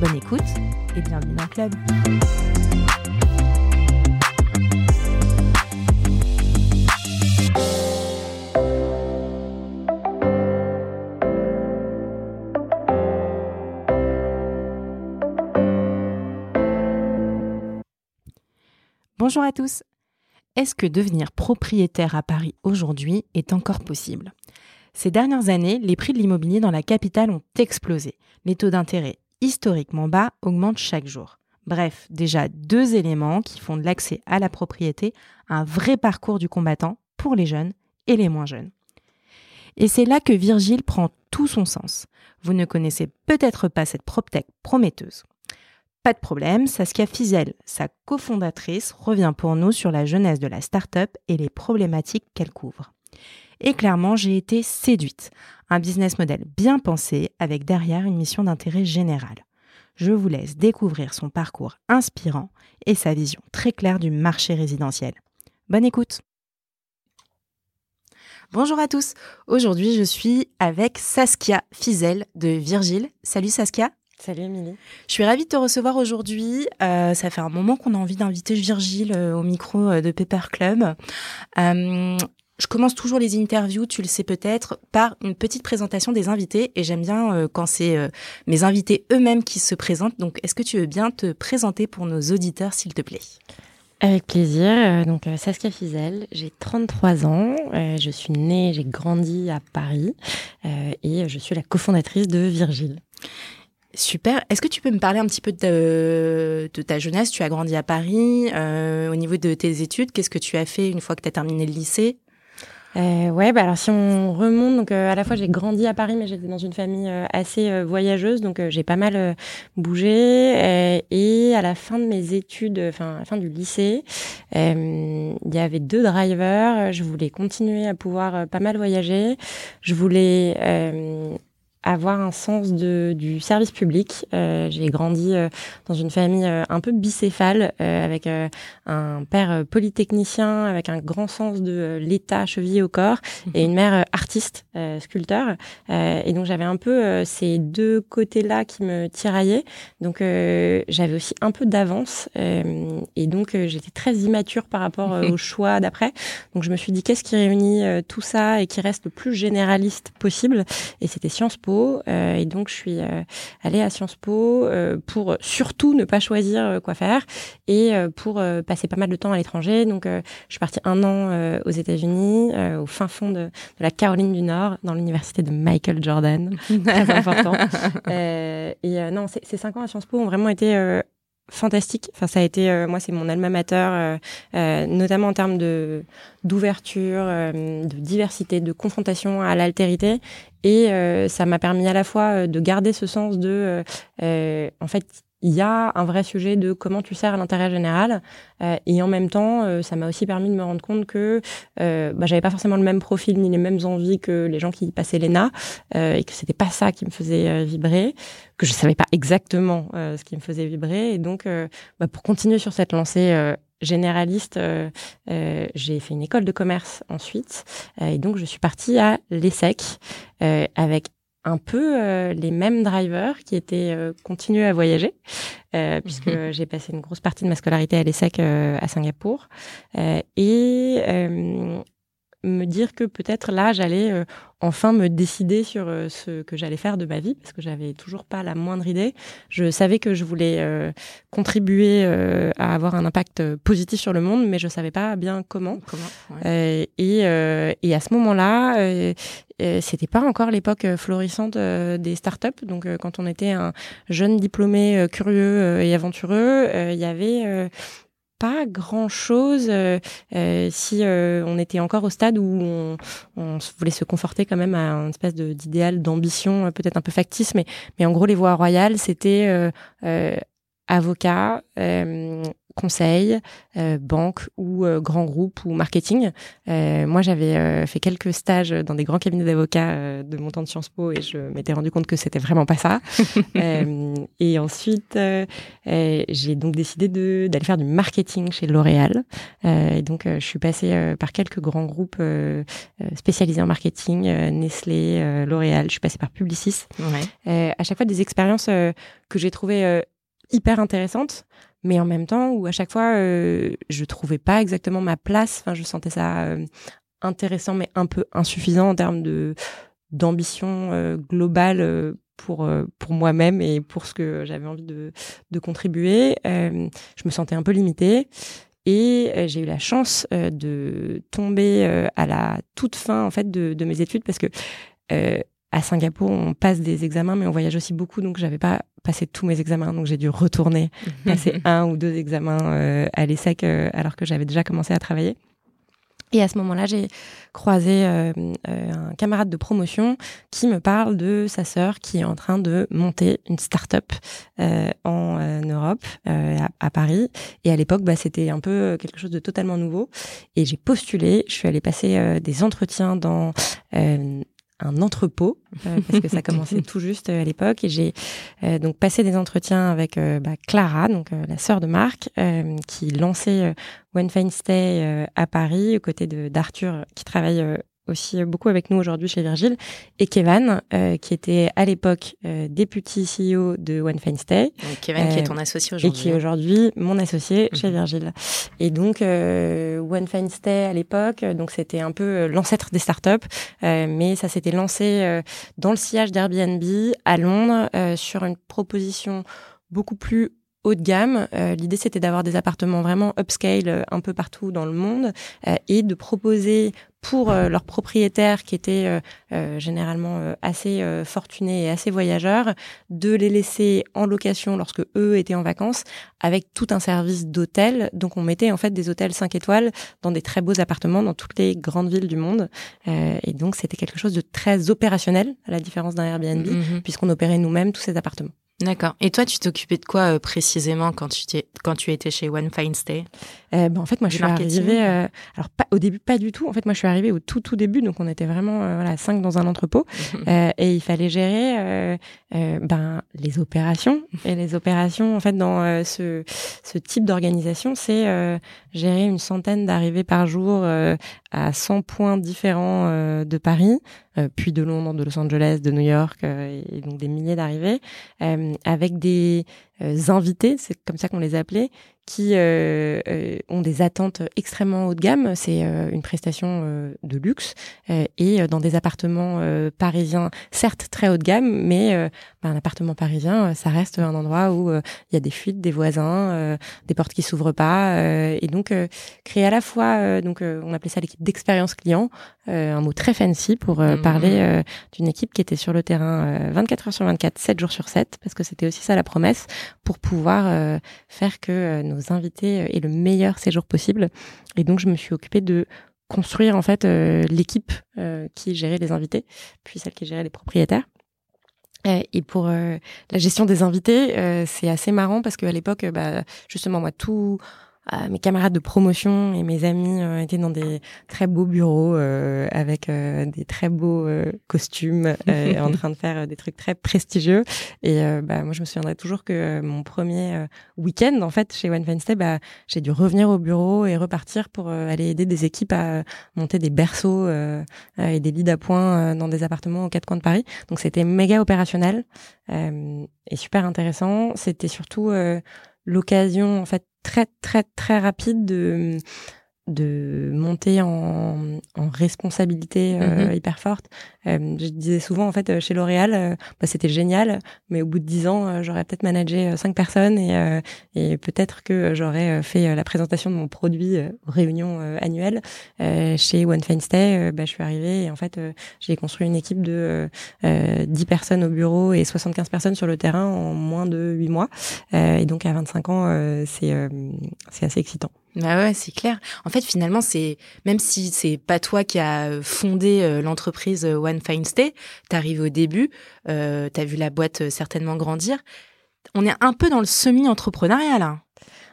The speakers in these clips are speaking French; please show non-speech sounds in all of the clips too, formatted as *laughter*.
Bonne écoute et bienvenue dans le club. Bonjour à tous. Est-ce que devenir propriétaire à Paris aujourd'hui est encore possible? Ces dernières années, les prix de l'immobilier dans la capitale ont explosé. Les taux d'intérêt historiquement bas augmentent chaque jour. Bref, déjà deux éléments qui font de l'accès à la propriété un vrai parcours du combattant pour les jeunes et les moins jeunes. Et c'est là que Virgile prend tout son sens. Vous ne connaissez peut-être pas cette PropTech prometteuse. Pas de problème, Saskia Fizel, sa cofondatrice, revient pour nous sur la jeunesse de la start-up et les problématiques qu'elle couvre. Et clairement, j'ai été séduite. Un business model bien pensé avec derrière une mission d'intérêt général. Je vous laisse découvrir son parcours inspirant et sa vision très claire du marché résidentiel. Bonne écoute Bonjour à tous. Aujourd'hui, je suis avec Saskia Fizel de Virgile. Salut Saskia. Salut Émilie. Je suis ravie de te recevoir aujourd'hui. Euh, ça fait un moment qu'on a envie d'inviter Virgile euh, au micro euh, de Pepper Club. Je commence toujours les interviews, tu le sais peut-être, par une petite présentation des invités et j'aime bien quand c'est mes invités eux-mêmes qui se présentent. Donc, est-ce que tu veux bien te présenter pour nos auditeurs, s'il te plaît? Avec plaisir. Donc Saskia Fizel, j'ai 33 ans, je suis née, j'ai grandi à Paris et je suis la cofondatrice de Virgile. Super. Est-ce que tu peux me parler un petit peu de, ta jeunesse? Tu as grandi à Paris. Euh, au niveau de tes études, qu'est-ce que tu as fait une fois que tu as terminé le lycée? Euh, ouais, bah alors si on remonte, donc euh, à la fois j'ai grandi à Paris, mais j'étais dans une famille euh, assez voyageuse, donc j'ai pas mal bougé. et à la fin de mes études, enfin à la fin du lycée, il y avait deux drivers. Je voulais continuer à pouvoir pas mal voyager. Je voulais avoir un sens de, du service public. Euh, j'ai grandi euh, dans une famille euh, un peu bicéphale, avec un père polytechnicien avec un grand sens de l'État chevillé au corps et une mère artiste, sculpteur. et donc j'avais un peu ces deux côtés-là qui me tiraillaient. Donc j'avais aussi un peu d'avance et donc j'étais très immature par rapport *laughs* au choix d'après. Donc je me suis dit qu'est-ce qui réunit tout ça et qui reste le plus généraliste possible? Et c'était Sciences Po euh, et donc je suis euh, allée à Sciences Po euh, pour surtout ne pas choisir quoi faire et pour passer pas mal de temps à l'étranger. Donc je suis partie un an aux États-Unis, au fin fond de, la Caroline du Nord, dans l'université de Michael Jordan, très important. *laughs* et non, ces cinq ans à Sciences Po ont vraiment été fantastique. Enfin, ça a été, euh, moi, c'est mon alma mater, euh, euh, notamment en termes de d'ouverture, de diversité, de confrontation à l'altérité. Et ça m'a permis à la fois de garder ce sens de, en fait, il y a un vrai sujet de comment tu sers à l'intérêt général euh, et en même temps euh, ça m'a aussi permis de me rendre compte que euh, bah, j'avais pas forcément le même profil ni les mêmes envies que les gens qui passaient l'ENA euh, et que c'était pas ça qui me faisait euh, vibrer que je savais pas exactement ce qui me faisait vibrer. Et donc bah, pour continuer sur cette lancée généraliste, j'ai fait une école de commerce ensuite, et donc je suis partie à l'ESSEC avec un peu euh, les mêmes drivers qui étaient euh, continués à voyager, euh, puisque mhm. j'ai passé une grosse partie de ma scolarité à l'ESSEC à Singapour. et me dire que peut-être là, j'allais euh, enfin me décider sur euh, ce que j'allais faire de ma vie, parce que j'avais toujours pas la moindre idée. Je savais que je voulais euh, contribuer à avoir un impact positif sur le monde, mais je savais pas bien comment. comment et, et à ce moment-là, c'était pas encore l'époque florissante des startups. Donc, quand on était un jeune diplômé curieux et aventureux, il y avait pas grand chose euh, euh, si euh, on était encore au stade où on, on, voulait se conforter quand même à un espèce d'idéal d'ambition peut-être un peu factice mais mais en gros les voies royales c'était avocat, conseil, euh, banque ou euh, grand groupe ou marketing. Euh, moi, j'avais fait quelques stages dans des grands cabinets d'avocats de mon temps de Sciences Po et je m'étais rendu compte que c'était vraiment pas ça. *laughs* et ensuite, j'ai donc décidé d'aller faire du marketing chez L'Oréal. et donc, je suis passée par quelques grands groupes spécialisés en marketing, Nestlé, L'Oréal. Je suis passée par Publicis. Ouais. à chaque fois, des expériences que j'ai trouvées hyper intéressantes mais en même temps où à chaque fois euh, je trouvais pas exactement ma place. Enfin je sentais ça euh, intéressant mais un peu insuffisant en termes de d'ambition euh, globale euh, pour pour moi-même et pour ce que j'avais envie de de contribuer. Je me sentais un peu limitée et j'ai eu la chance de tomber à la toute fin en fait de, de mes études parce que à Singapour, on passe des examens, mais on voyage aussi beaucoup, donc j'avais pas passé tous mes examens, donc j'ai dû retourner *laughs* passer un ou deux examens euh, à l'ESSEC euh, alors que j'avais déjà commencé à travailler. Et à ce moment-là, j'ai croisé euh, un camarade de promotion qui me parle de sa sœur qui est en train de monter une start-up en Europe, à, Paris. Et à l'époque, bah, c'était un peu quelque chose de totalement nouveau. Et j'ai postulé. Je suis allée passer des entretiens dans un entrepôt euh, *laughs* parce que ça commençait tout juste euh, à l'époque. Et j'ai euh, donc passé des entretiens avec bah, Clara donc la sœur de Marc qui lançait One Fine Stay à Paris aux côtés de d'Arthur qui travaille aussi beaucoup avec nous aujourd'hui chez Virgile, et Kevin, euh, qui était à l'époque euh, député CEO de One Fine Stay. Donc Kevin, qui est ton euh, associé aujourd'hui. Et qui est aujourd'hui mon associé chez mhm. Virgile. Et donc, One Fine Stay à l'époque, donc c'était un peu l'ancêtre des startups, mais ça s'était lancé dans le sillage d'Airbnb à Londres sur une proposition beaucoup plus haut de gamme. L'idée, c'était d'avoir des appartements vraiment upscale un peu partout dans le monde et de proposer pour euh, leurs propriétaires qui étaient euh, euh, généralement assez fortunés et assez voyageurs, de les laisser en location lorsque eux étaient en vacances avec tout un service d'hôtel. Donc on mettait en fait des hôtels 5 étoiles dans des très beaux appartements dans toutes les grandes villes du monde. et donc c'était quelque chose de très opérationnel à la différence d'un Airbnb mm-hmm. puisqu'on opérait nous-mêmes tous ces appartements. D'accord. Et toi, tu t'occupais de quoi euh, précisément quand tu, quand tu étais chez One Fine Stay? Euh, ben, En fait, moi, je suis arrivée... Euh, alors, pas, au début, pas du tout. En fait, moi, je suis arrivée au tout, tout début. Donc, on était vraiment euh, voilà, cinq dans un entrepôt. *laughs* et il fallait gérer ben, les opérations. Et les opérations, en fait, dans ce, ce type d'organisation, c'est gérer une centaine d'arrivées par jour à 100 points différents de Paris, puis de Londres, de Los Angeles, de New York, et donc des milliers d'arrivées. Euh, avec des euh, invités, c'est comme ça qu'on les appelait, qui euh, euh, ont des attentes extrêmement haut de gamme. C'est euh, une prestation euh, de luxe et dans des appartements parisiens, certes très haut de gamme, mais bah, un appartement parisien, ça reste un endroit où il y a des fuites, des voisins, des portes qui s'ouvrent pas, et donc créer à la fois, donc on appelait ça l'équipe d'expérience client, un mot très fancy pour mmh. parler d'une équipe qui était sur le terrain 24 heures sur 24, 7 jours sur 7, parce que c'était aussi ça la promesse, pour pouvoir faire que nos invités euh, et le meilleur séjour possible. Et donc, je me suis occupée de construire en fait euh, l'équipe euh, qui gérait les invités, puis celle qui gérait les propriétaires. Et pour la gestion des invités, c'est assez marrant parce qu'à l'époque, bah, justement, moi, tout mes camarades de promotion et mes amis euh, étaient dans des très beaux bureaux euh, avec euh, des très beaux costumes, en train de faire des trucs très prestigieux. Et bah, moi, je me souviendrai toujours que mon premier week-end, en fait, chez One Fine bah, j'ai dû revenir au bureau et repartir pour aller aider des équipes à monter des berceaux et des lits d'appoint dans des appartements aux quatre coins de Paris. Donc, c'était méga opérationnel et super intéressant. C'était surtout l'occasion en fait très très très rapide de de monter en, en responsabilité euh, mm-hmm. hyper forte. Euh, je disais souvent en fait chez L'Oréal, euh, bah, c'était génial, mais au bout de dix ans, j'aurais peut-être managé cinq personnes et, peut-être que j'aurais fait la présentation de mon produit aux réunions annuelles. chez One Fine Stay, bah, je suis arrivée et en fait j'ai construit une équipe de 10 personnes au bureau et 75 personnes sur le terrain en moins de huit mois. et donc à 25 ans, c'est c'est assez excitant. Bah ouais, c'est clair. En fait, finalement, c'est même si c'est pas toi qui a fondé euh, l'entreprise euh, One Fine Stay, t'arrives au début, euh, t'as vu la boîte euh, certainement grandir. on est un peu dans le semi-entrepreneuriat là.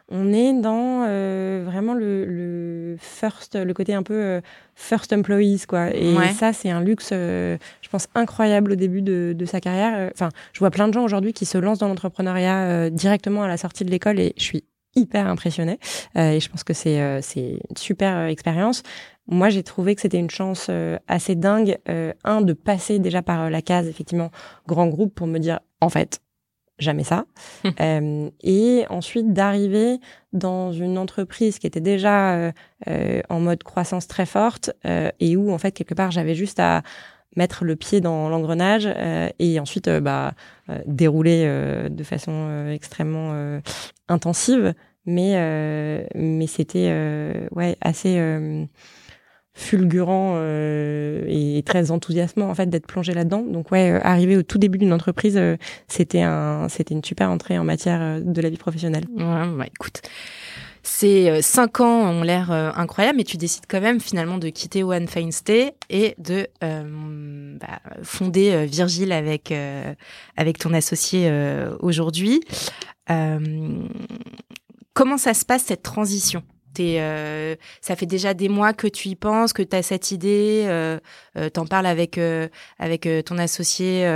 On est dans euh, vraiment le, first, le côté un peu euh, first employees, quoi. Et ça, c'est un luxe, euh, je pense, incroyable au début de, sa carrière. Enfin, je vois plein de gens aujourd'hui qui se lancent dans l'entrepreneuriat directement à la sortie de l'école et je suis hyper impressionnée. et je pense que c'est c'est une super expérience. Moi, j'ai trouvé que c'était une chance assez dingue, un, de passer déjà par la case, effectivement, grand groupe pour me dire, en fait, jamais ça. *laughs* euh, et ensuite d'arriver dans une entreprise qui était déjà euh, euh, en mode croissance très forte euh, et où en fait quelque part j'avais juste à mettre le pied dans l'engrenage et ensuite bah dérouler de façon extrêmement intensive. Mais mais c'était ouais assez fulgurant euh, et très enthousiasmant en fait d'être plongé là-dedans. Donc ouais, euh, arriver au tout début d'une entreprise, euh, c'était un, c'était une super entrée en matière de la vie professionnelle. Ouais, bah, écoute. Ces cinq ans ont l'air incroyables, mais tu décides quand même finalement de quitter One Fine Stay et de bah, fonder Virgile avec avec ton associé aujourd'hui. comment ça se passe cette transition? Euh, ça fait déjà des mois que tu y penses, que tu as cette idée, euh, euh, t'en parles avec euh, avec ton associé,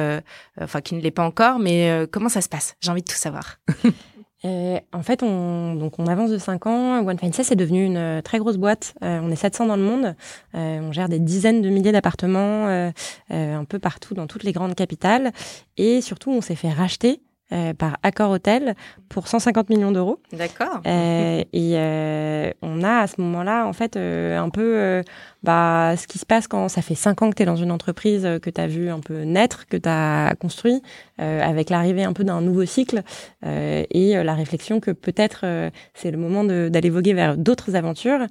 enfin qui ne l'est pas encore, mais comment ça se passe? J'ai envie de tout savoir. *laughs* en fait, on, donc on avance de 5 ans. One Fine c'est devenu une très grosse boîte. on est 700 dans le monde. on gère des dizaines de milliers d'appartements un peu partout dans toutes les grandes capitales. Et surtout, on s'est fait racheter euh, par Accor Hôtel pour 150 millions d'euros. D'accord. Euh, et euh, on a à ce moment-là, en fait, euh, un peu euh, bah, ce qui se passe quand ça fait cinq ans que tu es dans une entreprise que tu as vu un peu naître, que tu as construit, avec l'arrivée un peu d'un nouveau cycle et la réflexion que peut-être c'est le moment d'aller voguer vers d'autres aventures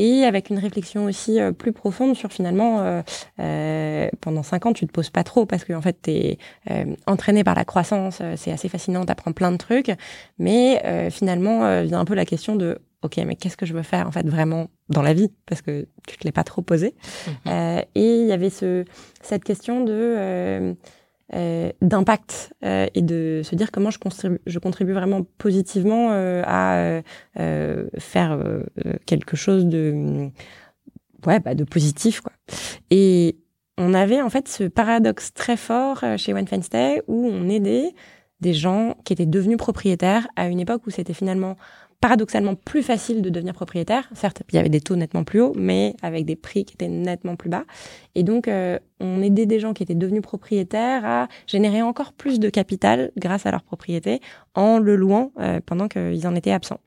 et avec une réflexion aussi euh, plus profonde sur finalement euh, euh, pendant cinq ans tu te poses pas trop parce que en fait tu es entraîné par la croissance c'est assez fascinant tu apprends plein de trucs mais finalement vient un peu la question de ok mais qu'est-ce que je veux faire en fait vraiment dans la vie? Parce que tu te l'es pas trop posé. Mmh et il y avait ce cette question de euh, d'impact euh, et de se dire comment je contribue, je contribue vraiment positivement euh, à faire quelque chose de ouais bah, de positif quoi. Et on avait en fait ce paradoxe très fort chez One Stay où on aidait des gens qui étaient devenus propriétaires à une époque où c'était finalement paradoxalement plus facile de devenir propriétaire. Certes, il y avait des taux nettement plus hauts, mais avec des prix qui étaient nettement plus bas. Et donc, euh, on aidait des gens qui étaient devenus propriétaires à générer encore plus de capital grâce à leur propriété en le louant euh, pendant qu'ils en étaient absents.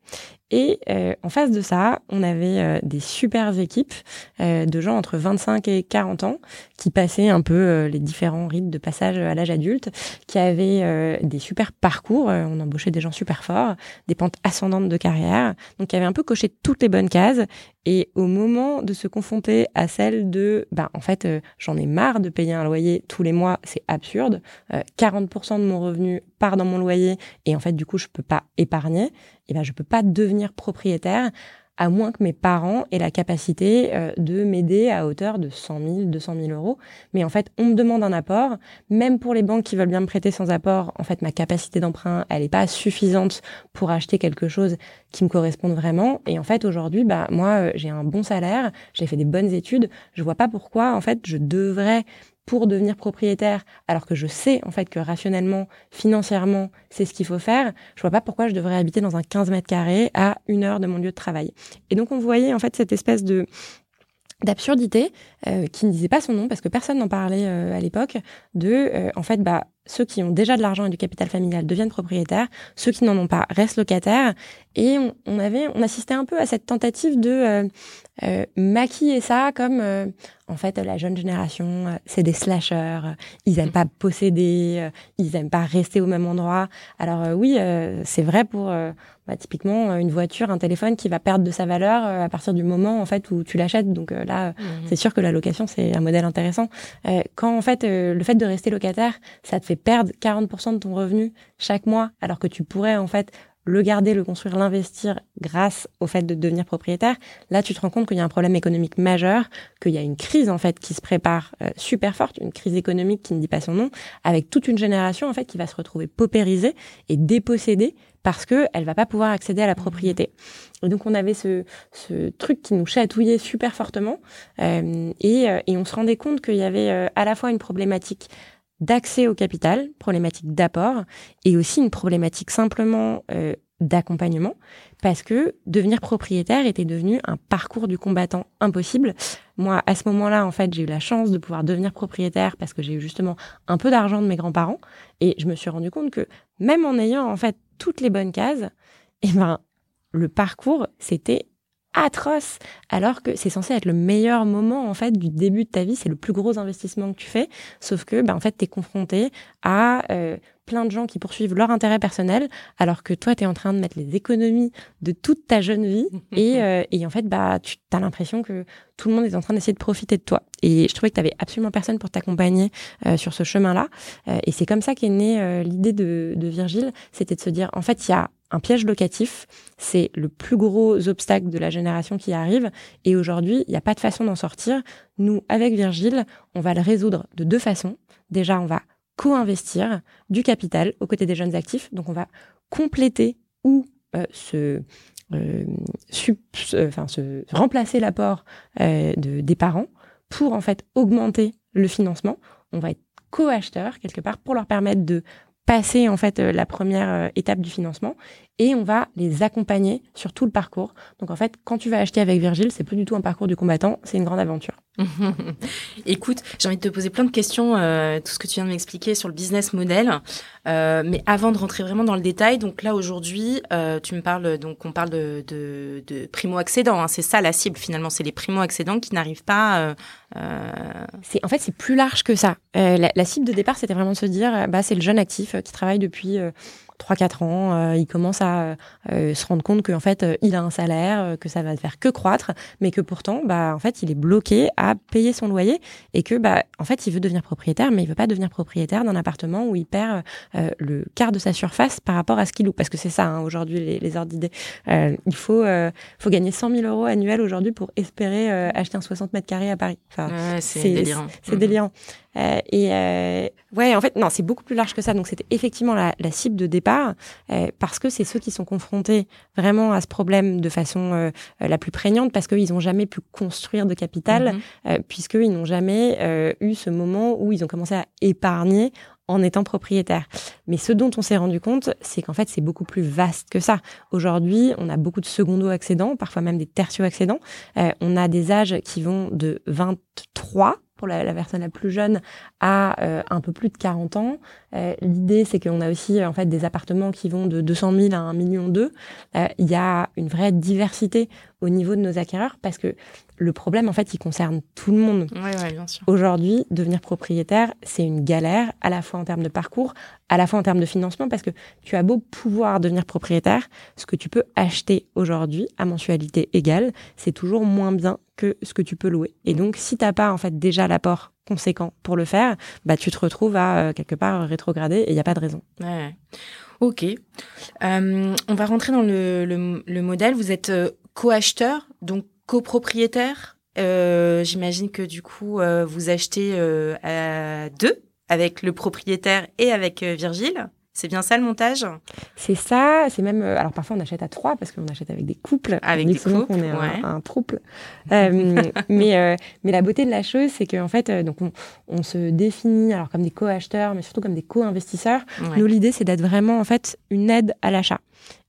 Et euh, en face de ça, on avait euh, des super équipes euh, de gens entre 25 et 40 ans qui passaient un peu les différents rites de passage à l'âge adulte, qui avaient des super parcours. on embauchait des gens super forts, des pentes ascendantes de carrière. Donc, qui avaient un peu coché toutes les bonnes cases. Et au moment de se confronter à celle de, bah, en fait, j'en ai marre de payer un loyer tous les mois, c'est absurde. 40% de mon revenu part dans mon loyer et en fait, du coup, je peux pas épargner eh ben, je peux pas devenir propriétaire à moins que mes parents aient la capacité euh, de m'aider à hauteur de 100 000, 200 000 euros. Mais en fait, on me demande un apport. Même pour les banques qui veulent bien me prêter sans apport, en fait, ma capacité d'emprunt, elle n'est pas suffisante pour acheter quelque chose qui me corresponde vraiment. Et en fait, aujourd'hui, bah, moi, euh, j'ai un bon salaire, j'ai fait des bonnes études. Je vois pas pourquoi, en fait, je devrais pour devenir propriétaire, alors que je sais en fait que rationnellement, financièrement, c'est ce qu'il faut faire, je vois pas pourquoi je devrais habiter dans un 15 mètres carrés à une heure de mon lieu de travail. Et donc on voyait en fait cette espèce de d'absurdité euh, qui ne disait pas son nom parce que personne n'en parlait euh, à l'époque de euh, en fait bah ceux qui ont déjà de l'argent et du capital familial deviennent propriétaires, ceux qui n'en ont pas restent locataires. Et on, avait, on assistait un peu à cette tentative de maquiller ça comme, en fait, la jeune génération, euh, c'est des slashers, ils aiment pas posséder, ils aiment pas rester au même endroit. Alors oui, c'est vrai pour bah, typiquement une voiture, un téléphone qui va perdre de sa valeur à partir du moment en fait où tu l'achètes. Donc là, mmh. c'est sûr que la location c'est un modèle intéressant. quand en fait le fait de rester locataire, ça te fait perdre 40% de ton revenu chaque mois, alors que tu pourrais en fait le garder, le construire, l'investir grâce au fait de devenir propriétaire, là tu te rends compte qu'il y a un problème économique majeur, qu'il y a une crise en fait qui se prépare euh, super forte, une crise économique qui ne dit pas son nom, avec toute une génération en fait qui va se retrouver paupérisée et dépossédée parce que elle va pas pouvoir accéder à la propriété. Et donc on avait ce, ce truc qui nous chatouillait super fortement euh, et, euh, et, on se rendait compte qu'il y avait euh, à la fois une problématique d'accès au capital, problématique d'apport, et aussi une problématique simplement euh, d'accompagnement, parce que devenir propriétaire était devenu un parcours du combattant impossible. Moi, à ce moment-là, en fait, j'ai eu la chance de pouvoir devenir propriétaire parce que j'ai eu justement un peu d'argent de mes grands-parents, et je me suis rendu compte que même en ayant en fait toutes les bonnes cases, eh ben le parcours c'était atroce alors que c'est censé être le meilleur moment en fait du début de ta vie. C'est le plus gros investissement que tu fais. Sauf que ben en fait tu es confronté à euh, plein de gens qui poursuivent leur intérêt personnel alors que toi tu es en train de mettre les économies de toute ta jeune vie. *laughs* Et, euh, et en fait bah tu as l'impression que tout le monde est en train d'essayer de profiter de toi. Et je trouvais que tu avais absolument personne pour t'accompagner euh, sur ce chemin-là. Et c'est comme ça qu'est née l'idée de, de Virgile. C'était de se dire en fait il y a un piège locatif, c'est le plus gros obstacle de la génération qui arrive. Et aujourd'hui, il n'y a pas de façon d'en sortir. Nous, avec Virgile, on va le résoudre de deux façons. Déjà, on va co-investir du capital aux côtés des jeunes actifs. Donc, on va compléter ou euh, se, euh, se remplacer l'apport euh, de, des parents pour en fait augmenter le financement. On va être co-acheteur quelque part pour leur permettre de passer en fait la première étape du financement et on va les accompagner sur tout le parcours. Donc en fait, quand tu vas acheter avec Virgile, c'est plus du tout un parcours du combattant, c'est une grande aventure. *laughs* Écoute, j'ai envie de te poser plein de questions, euh, tout ce que tu viens de m'expliquer sur le business model. Euh, mais avant de rentrer vraiment dans le détail, donc là aujourd'hui, euh, tu me parles, donc on parle de, de, de primo accédants. Hein, c'est ça la cible finalement, c'est les primo accédants qui n'arrivent pas. Euh, euh, en fait c'est plus large que ça. La, la, cible de départ, c'était vraiment de se dire, bah c'est le jeune actif qui travaille depuis 3-4 ans, euh, il commence à euh, se rendre compte qu'en fait, euh, il a un salaire, que ça va faire que croître, mais que pourtant, bah, en fait, il est bloqué à payer son loyer et que, bah, en fait, il veut devenir propriétaire, mais il veut pas devenir propriétaire d'un appartement où il perd le quart de sa surface par rapport à ce qu'il loue. Parce que c'est ça, hein, aujourd'hui, les, les ordres d'idées. il faut, faut gagner 100 000 euros annuels aujourd'hui pour espérer acheter un 60 mètres carrés à Paris. Enfin, c'est délirant. C'est délirant. Euh, et euh, ouais, en fait, non, c'est beaucoup plus large que ça. Donc, c'était effectivement la, la, cible de départ euh, parce que c'est ceux qui sont confrontés vraiment à ce problème de façon euh, la plus prégnante parce qu'ils n'ont jamais pu construire de capital, mm puisqu'ils n'ont jamais eu ce moment où ils ont commencé à épargner en étant propriétaire. Mais ce dont on s'est rendu compte, c'est qu'en fait, c'est beaucoup plus vaste que ça. Aujourd'hui, on a beaucoup de secondo-accédants, parfois même des tertio-accédants. Euh, on a des âges qui vont de 23 pour la, personne la plus jeune à euh, un peu plus de 40 ans. Euh, L'idée, c'est qu'on a aussi en fait des appartements qui vont de 200 000 à 1 million d'eux. Euh, il y a une vraie diversité au niveau de nos acquéreurs parce que le problème, en fait, il concerne tout le monde. Ouais, ouais, bien sûr. Aujourd'hui, devenir propriétaire, c'est une galère, à la fois en termes de parcours, à la fois en termes de financement, parce que tu as beau pouvoir devenir propriétaire, ce que tu peux acheter aujourd'hui à mensualité égale, c'est toujours moins bien que ce que tu peux louer. Et donc, si t'as pas en fait déjà l'apport conséquent pour le faire, bah tu te retrouves à euh, quelque part rétrogradé et il n'y a pas de raison. Ouais. Ok. Euh, on va rentrer dans le, le, le modèle. Vous êtes euh, co-acheteur, donc copropriétaire. Euh, J'imagine que du coup, euh, vous achetez euh, à deux avec le propriétaire et avec euh, Virgile. C'est bien ça le montage? C'est ça. C'est même. Alors parfois on achète à trois parce qu'on achète avec des couples. Avec des couples. On est ouais. un, un, trouble. euh, *laughs* mais euh, mais la beauté de la chose, c'est qu'en fait, euh, donc on, on, se définit alors comme des co-acheteurs, mais surtout comme des co-investisseurs. Ouais. Nous l'idée, c'est d'être vraiment en fait une aide à l'achat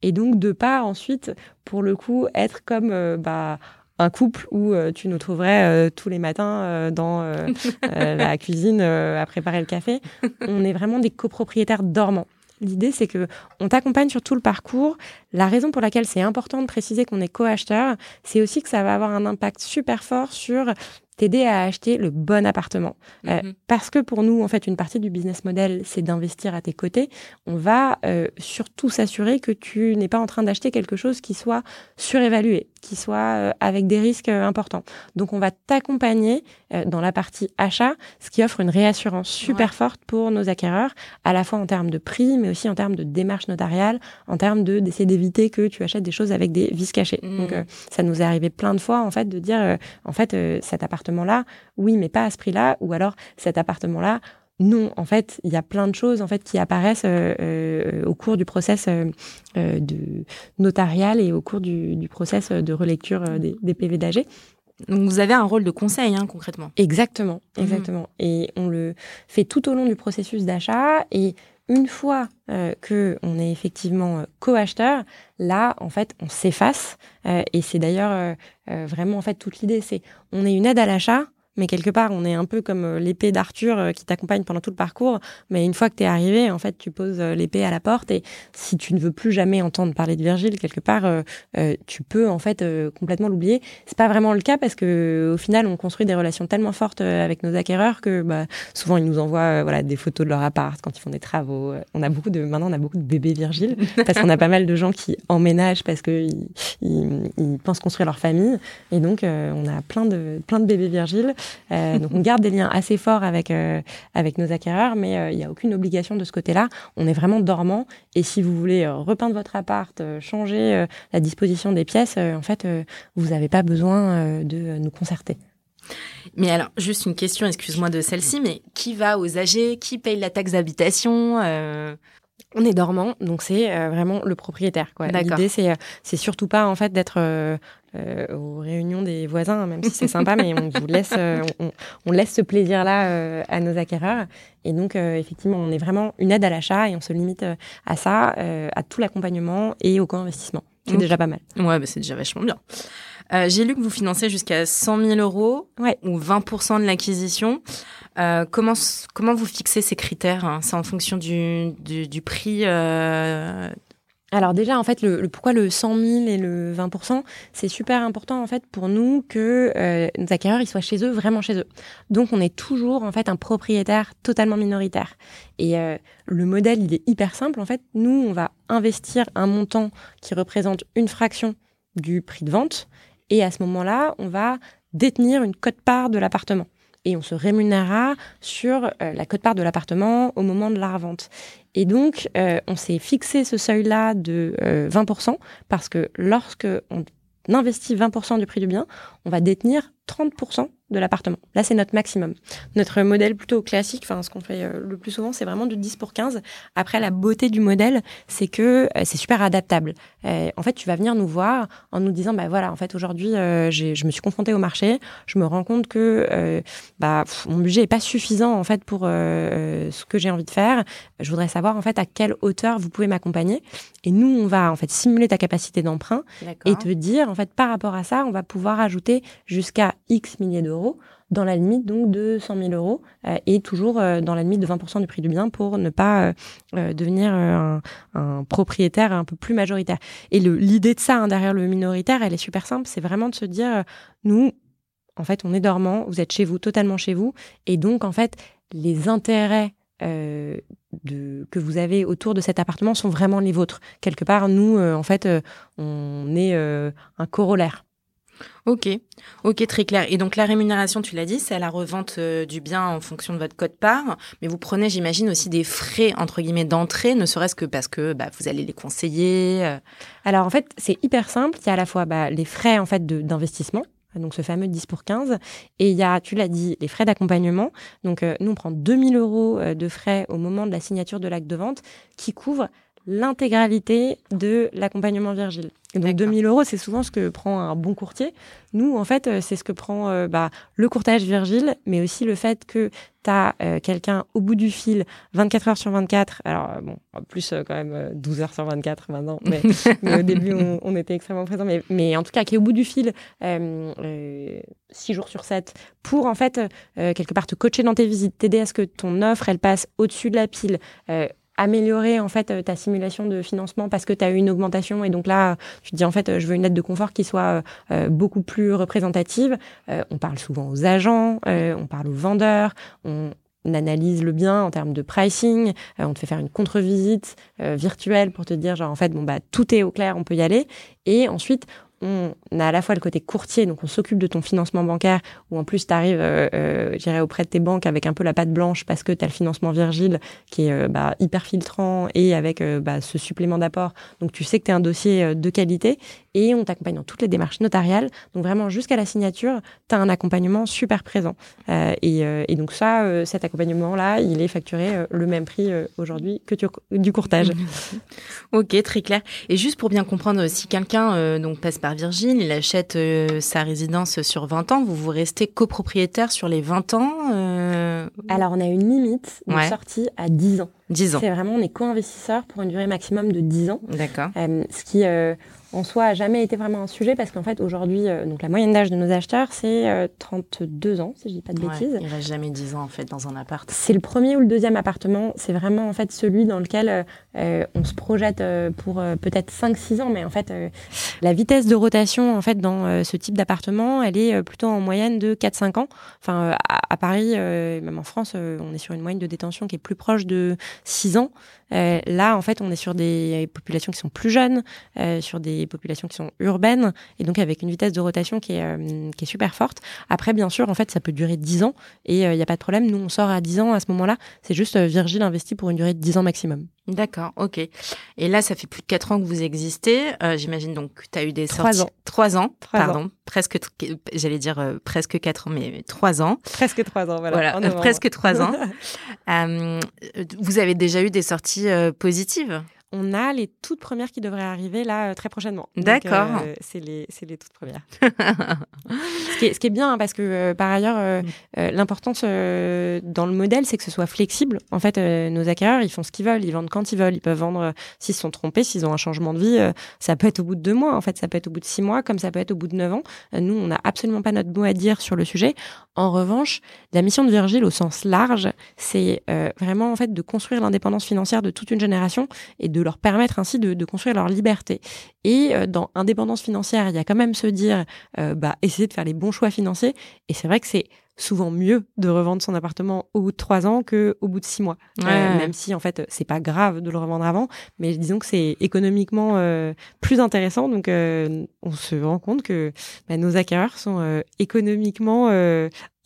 et donc de pas ensuite, pour le coup, être comme euh, bah un couple où euh, tu nous trouverais euh, tous les matins euh, dans *laughs* la cuisine à préparer le café. On est vraiment des copropriétaires dormants. L'idée, c'est que on t'accompagne sur tout le parcours. La raison pour laquelle c'est important de préciser qu'on est co-acheteur, c'est aussi que ça va avoir un impact super fort sur t'aider à acheter le bon appartement. Mm -hmm. euh, parce que pour nous, en fait, une partie du business model, c'est d'investir à tes côtés. On va euh, surtout s'assurer que tu n'es pas en train d'acheter quelque chose qui soit surévalué, qui soit avec des risques importants. Donc on va t'accompagner dans la partie achat, ce qui offre une réassurance super forte pour nos acquéreurs, à la fois en termes de prix, mais aussi en termes de démarche notariale, en termes de d'essayer d'éviter que tu achètes des choses avec des vices cachés. Mmh. Donc ça nous est arrivé plein de fois en fait de dire en fait cet appartement là, oui mais pas à ce prix-là, ou alors cet appartement-là, non, en fait, il y a plein de choses en fait qui apparaissent euh, euh, au cours du process euh, de notarial et au cours du, du process de relecture des, des PV d'AG. Donc vous avez un rôle de conseil hein, concrètement. Exactement, mmh. exactement. Et on le fait tout au long du processus d'achat et une fois euh, que on est effectivement co-acheteur, là en fait on s'efface et c'est d'ailleurs vraiment en fait toute l'idée, c'est on est une aide à l'achat mais quelque part, on est un peu comme euh, l'épée d'Arthur euh, qui t'accompagne pendant tout le parcours. Mais une fois que tu es arrivé, en fait, tu poses euh, l'épée à la porte et si tu ne veux plus jamais entendre parler de Virgile, quelque part, tu peux en fait complètement l'oublier. C'est pas vraiment le cas parce que au final, on construit des relations tellement fortes avec nos acquéreurs que bah, souvent ils nous envoient voilà des photos de leur appart quand ils font des travaux. On a beaucoup de maintenant, on a beaucoup de bébés Virgile *laughs* parce qu'on a pas mal de gens qui emménagent parce que ils, ils, pensent construire leur famille et donc on a plein de plein de bébés Virgile. Euh, donc on garde des liens assez forts avec euh, avec nos acquéreurs, mais euh, il n'y a aucune obligation de ce côté-là. On est vraiment dormant. Et si vous voulez repeindre votre appart, changer la disposition des pièces, en fait, vous n'avez pas besoin de nous concerter. Mais alors, juste une question, excuse-moi de celle-ci, mais qui va aux AG Qui paye la taxe d'habitation? On est dormant, donc c'est vraiment le propriétaire. L'idée, c'est c'est surtout pas en fait d'être euh, aux réunions des voisins, même si c'est sympa, mais on vous laisse, euh, on, laisse ce plaisir-là euh, à nos acquéreurs. Et donc, effectivement, on est vraiment une aide à l'achat et on se limite à ça, à tout l'accompagnement et au co-investissement. C'est déjà pas mal. Ouais, bah c'est déjà vachement bien. J'ai lu que vous financez jusqu'à 100 000 euros ouais. ou 20% de l'acquisition. comment, comment vous fixez ces critères hein? C'est en fonction du, du, du prix alors déjà, en fait, le, pourquoi le 100 000 et le 20% c'est super important en fait pour nous que euh, nos acquéreurs ils soient chez eux, vraiment chez eux. Donc on est toujours en fait un propriétaire totalement minoritaire. Et euh, le modèle, il est hyper simple en fait. Nous, on va investir un montant qui représente une fraction du prix de vente, et à ce moment-là, on va détenir une cote-part de l'appartement et on se rémunérera sur euh, la cote-part de l'appartement au moment de la revente. Et donc, euh, on s'est fixé ce seuil-là de 20% euh, parce que lorsque on investit 20% du prix du bien, on va détenir 30% de l'appartement. Là, c'est notre maximum. Notre modèle plutôt classique, enfin, ce qu'on fait euh, le plus souvent, c'est vraiment de 10 pour 15. Après, la beauté du modèle, c'est que euh, c'est super adaptable. Euh, en fait, tu vas venir nous voir en nous disant, bah voilà, en fait, aujourd'hui, je me suis confrontée au marché, je me rends compte que bah, mon budget est pas suffisant, en fait, pour ce que j'ai envie de faire. Je voudrais savoir, en fait, à quelle hauteur vous pouvez m'accompagner. Et nous, on va, en fait, simuler ta capacité d'emprunt et te dire, en fait, par rapport à ça, on va pouvoir ajouter jusqu'à X milliers d'euros dans la limite donc de 100 000 euros euh, et toujours euh, dans la limite de 20% du prix du bien pour ne pas euh, devenir un, propriétaire un peu plus majoritaire. Et l'idée de ça hein, derrière le minoritaire, elle est super simple, c'est vraiment de se dire, nous, en fait, on est dormant, vous êtes chez vous, totalement chez vous, et donc en fait, les intérêts de, que vous avez autour de cet appartement sont vraiment les vôtres. Quelque part, nous, en fait, on est un corollaire. Ok, ok, très clair. Et donc la rémunération, tu l'as dit, c'est la revente euh, du bien en fonction de votre code part, mais vous prenez, j'imagine, aussi des frais entre guillemets d'entrée, ne serait-ce que parce que bah, vous allez les conseiller. Euh. Alors en fait, c'est hyper simple. Il y a à la fois bah, les frais en fait d'investissement. donc ce fameux 10 pour 15. Et il y a, tu l'as dit, les frais d'accompagnement. Donc euh, nous, on prend 2000 euros de frais au moment de la signature de l'acte de vente qui couvre l'intégralité de l'accompagnement Virgile. donc 2000 euros, c'est souvent ce que prend un bon courtier. Nous, en fait, euh, c'est ce que prend euh, bah, le courtage Virgile, mais aussi le fait que tu as euh, quelqu'un au bout du fil 24 heures sur 24. Alors, bon, plus, quand même 12 heures sur 24 maintenant, *laughs* mais, au début, on, était extrêmement présents. Mais, mais, en tout cas, qui est au bout du fil 6 jours sur 7 pour, en fait, quelque part te coacher dans tes visites, t'aider à ce que ton offre, elle passe au-dessus de la pile améliorer en fait euh, ta simulation de financement parce que tu as eu une augmentation et donc là tu te dis en fait euh, je veux une lettre de confort qui soit euh, beaucoup plus représentative. on parle souvent aux agents, on parle aux vendeurs, on, analyse le bien en termes de pricing, on te fait faire une contre-visite virtuelle pour te dire genre en fait bon bah tout est au clair, on peut y aller et ensuite on a à la fois le côté courtier, donc on s'occupe de ton financement bancaire, où en plus tu arrives, euh, euh auprès de tes banques avec un peu la patte blanche parce que tu as le financement Virgile qui est euh, bah, hyper filtrant et avec euh, bah, ce supplément d'apport. Donc tu sais que tu es un dossier de qualité et on t'accompagne dans toutes les démarches notariales. Donc vraiment jusqu'à la signature, tu as un accompagnement super présent. Et, et, donc ça, cet accompagnement-là, il est facturé le même prix aujourd'hui que du courtage. *laughs* ok, très clair. Et juste pour bien comprendre, si quelqu'un donc passe par Virgile, il achète euh, sa résidence sur 20 ans, vous vous restez copropriétaire sur les 20 ans euh, Alors, on a une limite de sortie à 10 ans. 10 ans. C'est vraiment, on est co-investisseur pour une durée maximum de 10 ans. D'accord. Euh, ce qui en soi a jamais été vraiment un sujet parce qu'en fait aujourd'hui euh, donc la moyenne d'âge de nos acheteurs c'est 32 euh, ans si je dis pas de bêtises. Il reste jamais 10 ans en fait dans un appart. C'est le premier ou le deuxième appartement, c'est vraiment en fait celui dans lequel euh, on se projette pour peut-être 5 6 ans mais en fait la vitesse de rotation en fait dans ce type d'appartement, elle est plutôt en moyenne de 4 5 ans. Enfin à, Paris même en France, on est sur une moyenne de détention qui est plus proche de 6 ans. là en fait, on est sur des populations qui sont plus jeunes, sur des populations qui sont urbaines et donc avec une vitesse de rotation qui est, euh, qui est super forte. Après, bien sûr, en fait, ça peut durer 10 ans et il euh, n'y a pas de problème. Nous, on sort à 10 ans à ce moment-là. C'est juste euh, Virgile investit pour une durée de 10 ans maximum. D'accord, ok. Et là, ça fait plus de 4 ans que vous existez. J'imagine donc que tu as eu des sorties. 3 ans. 3 ans, pardon. Presque, j'allais dire presque 4 ans, mais 3 ans. Presque 3 ans, voilà. voilà presque 3 ans. *laughs* vous avez déjà eu des sorties positives? On a les toutes premières qui devraient arriver là euh, très prochainement. D'accord. Euh, c'est les, les, toutes premières. *laughs* ce, qui est, ce, qui est, bien hein, parce que euh, par ailleurs, l'importance dans le modèle, c'est que ce soit flexible. En fait, nos acquéreurs, ils font ce qu'ils veulent, ils vendent quand ils veulent. Ils peuvent vendre s'ils se sont trompés, s'ils ont un changement de vie. ça peut être au bout de deux mois, en fait, ça peut être au bout de six mois, comme ça peut être au bout de neuf ans. nous, on n'a absolument pas notre mot à dire sur le sujet. En revanche, la mission de Virgile au sens large, c'est vraiment en fait de construire l'indépendance financière de toute une génération et de leur permettre ainsi de, construire leur liberté. Et euh, dans indépendance financière, il y a quand même se dire, euh, bah, essayer de faire les bons choix financiers. Et c'est vrai que c'est souvent mieux de revendre son appartement au bout de trois ans que au bout de six mois. Euh, même si en fait c'est pas grave de le revendre avant, mais disons que c'est économiquement plus intéressant. Donc on se rend compte que bah, nos acquéreurs sont économiquement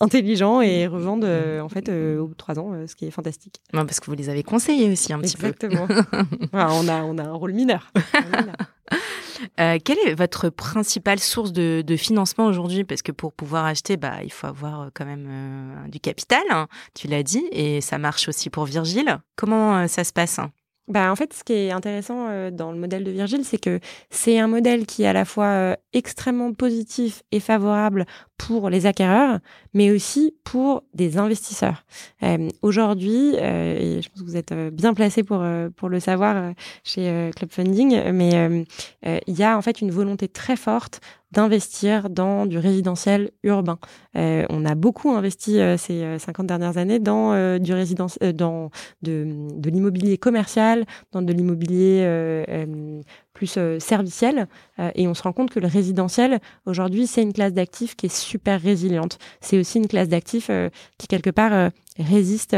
intelligents et revendent euh, en fait euh, au bout de trois ans, euh, ce qui est fantastique. parce que vous les avez conseillés aussi un petit peu. Exactement. *laughs* on a on a un rôle mineur. *laughs* quelle est votre principale source de, financement aujourd'hui? Parce que pour pouvoir acheter, bah, il faut avoir quand même du capital, hein, tu l'as dit, et ça marche aussi pour Virgile. Comment ça se passe? Bah, en fait, ce qui est intéressant euh, dans le modèle de Virgile, c'est que c'est un modèle qui est à la fois euh, extrêmement positif et favorable pour les acquéreurs, mais aussi pour des investisseurs. Euh, Aujourd'hui, et je pense que vous êtes bien placé pour pour le savoir chez Club Funding, mais il y a en fait une volonté très forte d'investir dans du résidentiel urbain. Euh, on a beaucoup investi euh, ces 50 euh, dernières années dans du résidence, dans de, de l'immobilier commercial, dans de l'immobilier plus serviciel, et on se rend compte que le résidentiel aujourd'hui c'est une classe d'actifs qui est super résiliente. C'est aussi une classe d'actifs qui quelque part résiste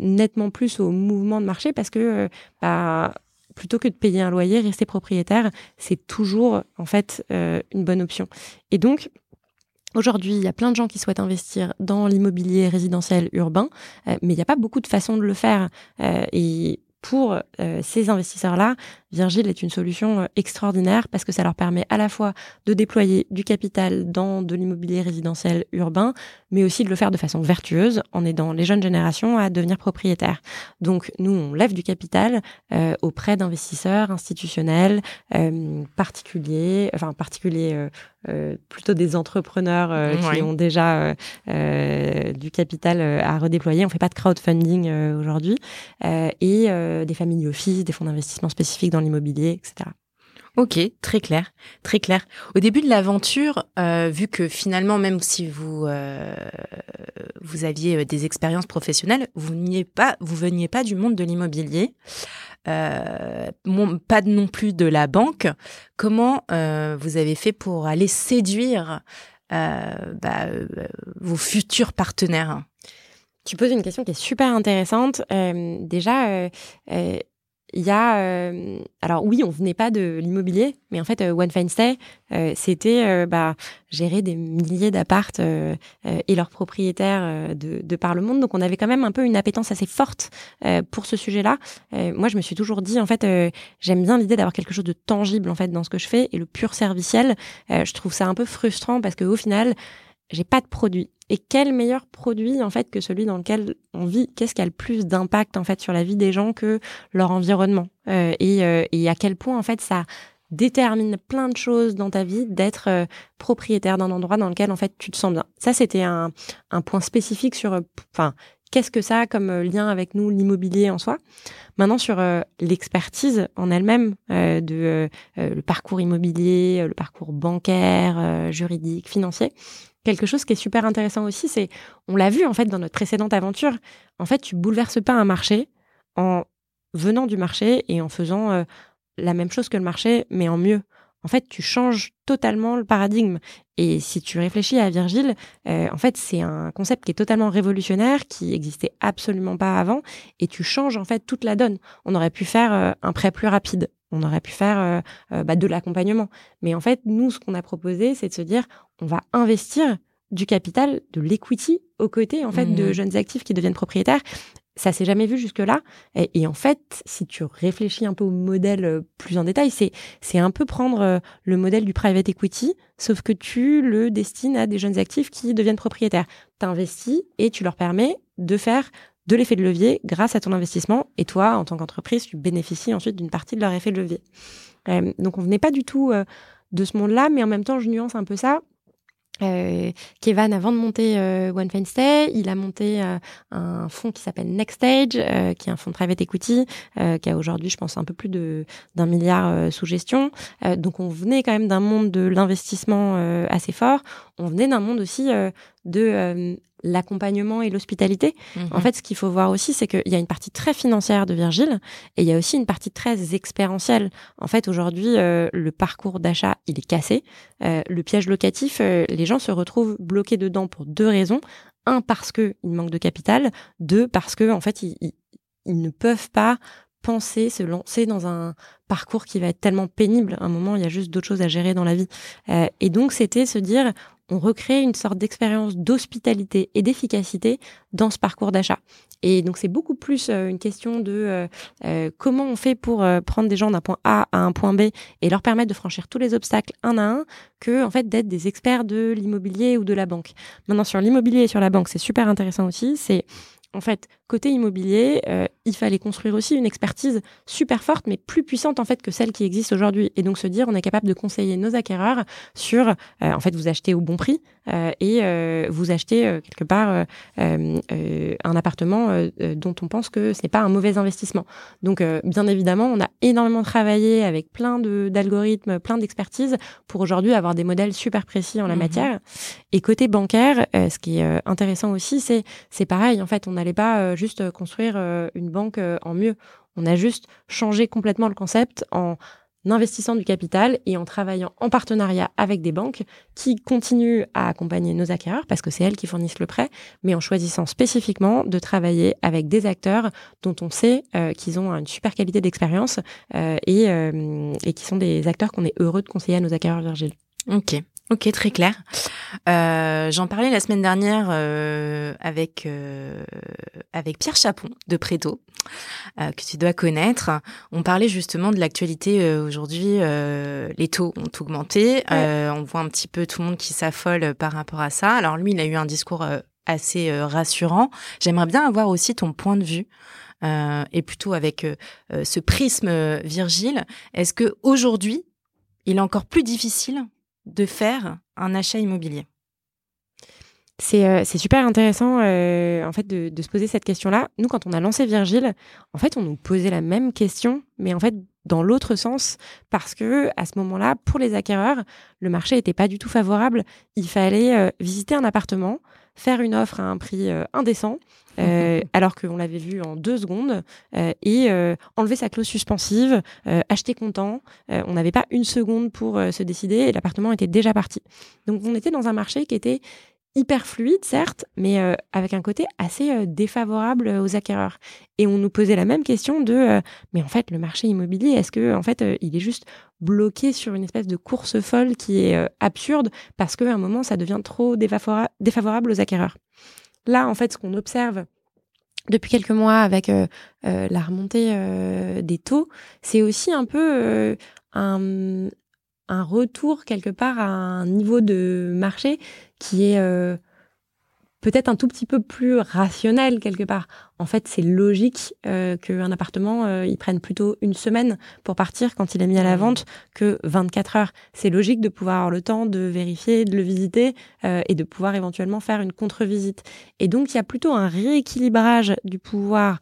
nettement plus au mouvement de marché parce que bah, plutôt que de payer un loyer, rester propriétaire, c'est toujours en fait euh, une bonne option. Et donc, Aujourd'hui, il y a plein de gens qui souhaitent investir dans l'immobilier résidentiel urbain, euh, mais il n'y a pas beaucoup de façons de le faire. Euh, et pour ces investisseurs-là, Virgile est une solution extraordinaire parce que ça leur permet à la fois de déployer du capital dans de l'immobilier résidentiel urbain, mais aussi de le faire de façon vertueuse en aidant les jeunes générations à devenir propriétaires. Donc nous, on lève du capital euh, auprès d'investisseurs institutionnels, euh, particuliers, enfin particuliers, euh, euh plutôt des entrepreneurs euh, qui ont déjà du capital à redéployer. On fait pas de crowdfunding aujourd'hui et des familles office, des fonds d'investissement spécifiques dans l'immobilier, etc. Ok, très clair, très clair. Au début de l'aventure, euh, vu que finalement, même si vous euh, vous aviez euh, des expériences professionnelles, vous veniez pas, vous veniez pas du monde de l'immobilier, pas non plus de la banque. Comment vous avez fait pour aller séduire bah, vos futurs partenaires? Tu poses une question qui est super intéressante. déjà il y a, alors oui, on venait pas de l'immobilier, mais en fait, One Fine Stay, c'était bah, gérer des milliers d'appartes et leurs propriétaires de, de, par le monde. Donc, on avait quand même un peu une appétence assez forte pour ce sujet-là. moi, je me suis toujours dit, en fait, j'aime bien l'idée d'avoir quelque chose de tangible en fait dans ce que je fais et le pur serviciel. je trouve ça un peu frustrant parce que au final, j'ai pas de produit. Et quel meilleur produit en fait que celui dans lequel on vit? Qu'est-ce qui a le plus d'impact en fait sur la vie des gens que leur environnement? Euh, et, euh, et, à quel point en fait ça détermine plein de choses dans ta vie d'être euh, propriétaire d'un endroit dans lequel en fait tu te sens bien. Ça c'était un, point spécifique sur enfin qu'est-ce que ça a comme lien avec nous l'immobilier en soi? Maintenant sur l'expertise en elle-même de le parcours immobilier, le parcours bancaire, juridique, financier quelque chose qui est super intéressant aussi, c'est, on l'a vu en fait dans notre précédente aventure, en fait, tu bouleverses pas un marché en venant du marché et en faisant euh, la même chose que le marché, mais en mieux. En fait, tu changes totalement le paradigme. Et si tu réfléchis à Virgile, euh, en fait, c'est un concept qui est totalement révolutionnaire, qui existait absolument pas avant, et tu changes en fait toute la donne. On aurait pu faire euh, un prêt plus rapide on aurait pu faire euh, euh, bah, de l'accompagnement. Mais en fait, nous, ce qu'on a proposé, c'est de se dire, on va investir du capital, de l'equity aux côtés en fait de mmh. jeunes actifs qui deviennent propriétaires. Ça s'est jamais vu jusque-là. Et, en fait, si tu réfléchis un peu au modèle euh, plus en détail, c'est c'est un peu prendre le modèle du private equity, sauf que tu le destines à des jeunes actifs qui deviennent propriétaires. T'investis et tu leur permets de faire de l'effet de levier grâce à ton investissement. Et toi, en tant qu'entreprise, tu bénéficies ensuite d'une partie de leur effet de levier. Euh, donc, on venait pas du tout euh, de ce monde-là, mais en même temps, je nuance un peu ça. Euh, Kevin, avant de monter One Fine Stay, il a monté un fonds qui s'appelle Next Stage, qui est un fonds de private equity, qui a aujourd'hui, je pense, un peu plus de d'un milliard sous gestion. donc, on venait quand même d'un monde de l'investissement assez fort. On venait d'un monde aussi de l'accompagnement et l'hospitalité. En mhm. fait, ce qu'il faut voir aussi, c'est qu'il y a une partie très financière de Virgile et il y a aussi une partie très expérientielle. En fait, aujourd'hui, euh, le parcours d'achat, il est cassé. Euh, le piège locatif, euh, les gens se retrouvent bloqués dedans pour deux raisons. Un, parce qu'il manque de capital. Deux, parce que en fait, ils, ils ne peuvent pas penser, se lancer dans un parcours qui va être tellement pénible. À un moment, il y a juste d'autres choses à gérer dans la vie. et donc, c'était se dire, on recrée une sorte d'expérience d'hospitalité et d'efficacité dans ce parcours d'achat. Et donc c'est beaucoup plus euh, une question de euh, euh, comment on fait pour prendre des gens d'un point A à un point B et leur permettre de franchir tous les obstacles un à un que en fait d'être des experts de l'immobilier ou de la banque. Maintenant sur l'immobilier et sur la banque, c'est super intéressant aussi, c'est en fait, côté immobilier, il fallait construire aussi une expertise super forte, mais plus puissante en fait que celle qui existe aujourd'hui. Et donc se dire, on est capable de conseiller nos acquéreurs sur, euh, en fait, vous achetez au bon prix euh, et vous achetez quelque part un appartement dont on pense que ce n'est pas un mauvais investissement. Donc, bien évidemment, on a énormément travaillé avec plein d'algorithmes, plein d'expertises pour aujourd'hui avoir des modèles super précis en la mmh matière. Et côté bancaire, ce qui est intéressant aussi, c'est c'est pareil. En fait, on n'allait pas euh, juste construire euh, une banque euh, en mieux. On a juste changé complètement le concept en investissant du capital et en travaillant en partenariat avec des banques qui continuent à accompagner nos acquéreurs parce que c'est elles qui fournissent le prêt, mais en choisissant spécifiquement de travailler avec des acteurs dont on sait qu'ils ont une super qualité d'expérience et, et qui sont des acteurs qu'on est heureux de conseiller à nos acquéreurs Virgile. Ok, ok, très clair. Euh, J'en parlais la semaine dernière euh, avec euh, avec Pierre Chapon de Préto, euh, que tu dois connaître. On parlait justement de l'actualité euh, aujourd'hui. les taux ont augmenté. on voit un petit peu tout le monde qui s'affole par rapport à ça. Alors lui, il a eu un discours assez rassurant. J'aimerais bien avoir aussi ton point de vue. et plutôt avec ce prisme Virgile, est-ce que aujourd'hui il est encore plus difficile de faire un achat immobilier c'est euh, super intéressant euh, en fait de, se poser cette question-là. Nous, quand on a lancé Virgile, en fait, on nous posait la même question, mais en fait dans l'autre sens, parce que à ce moment-là, pour les acquéreurs, le marché n'était pas du tout favorable. Il fallait euh, visiter un appartement, faire une offre à un prix indécent, euh, alors qu'on l'avait vu en deux secondes, euh, et euh, enlever sa clause suspensive, acheter content. on n'avait pas une seconde pour se décider et l'appartement était déjà parti. Donc on était dans un marché qui était hyper fluide, certes, mais euh, avec un côté assez euh, défavorable aux acquéreurs. Et on nous posait la même question de, euh, mais en fait, le marché immobilier, est-ce que en fait, il est juste bloqué sur une espèce de course folle qui est absurde parce qu'à un moment, ça devient trop défavorable aux acquéreurs? Là, en fait, ce qu'on observe depuis quelques mois avec la remontée des taux, c'est aussi un peu un, un retour quelque part à un niveau de marché qui est euh, peut-être un tout petit peu plus rationnel quelque part. En fait, c'est logique euh, qu'un appartement, euh, il prenne plutôt une semaine pour partir quand il est mis à la vente que 24 heures. C'est logique de pouvoir avoir le temps de vérifier, de le visiter et de pouvoir éventuellement faire une contre-visite. Et donc, il y a plutôt un rééquilibrage du pouvoir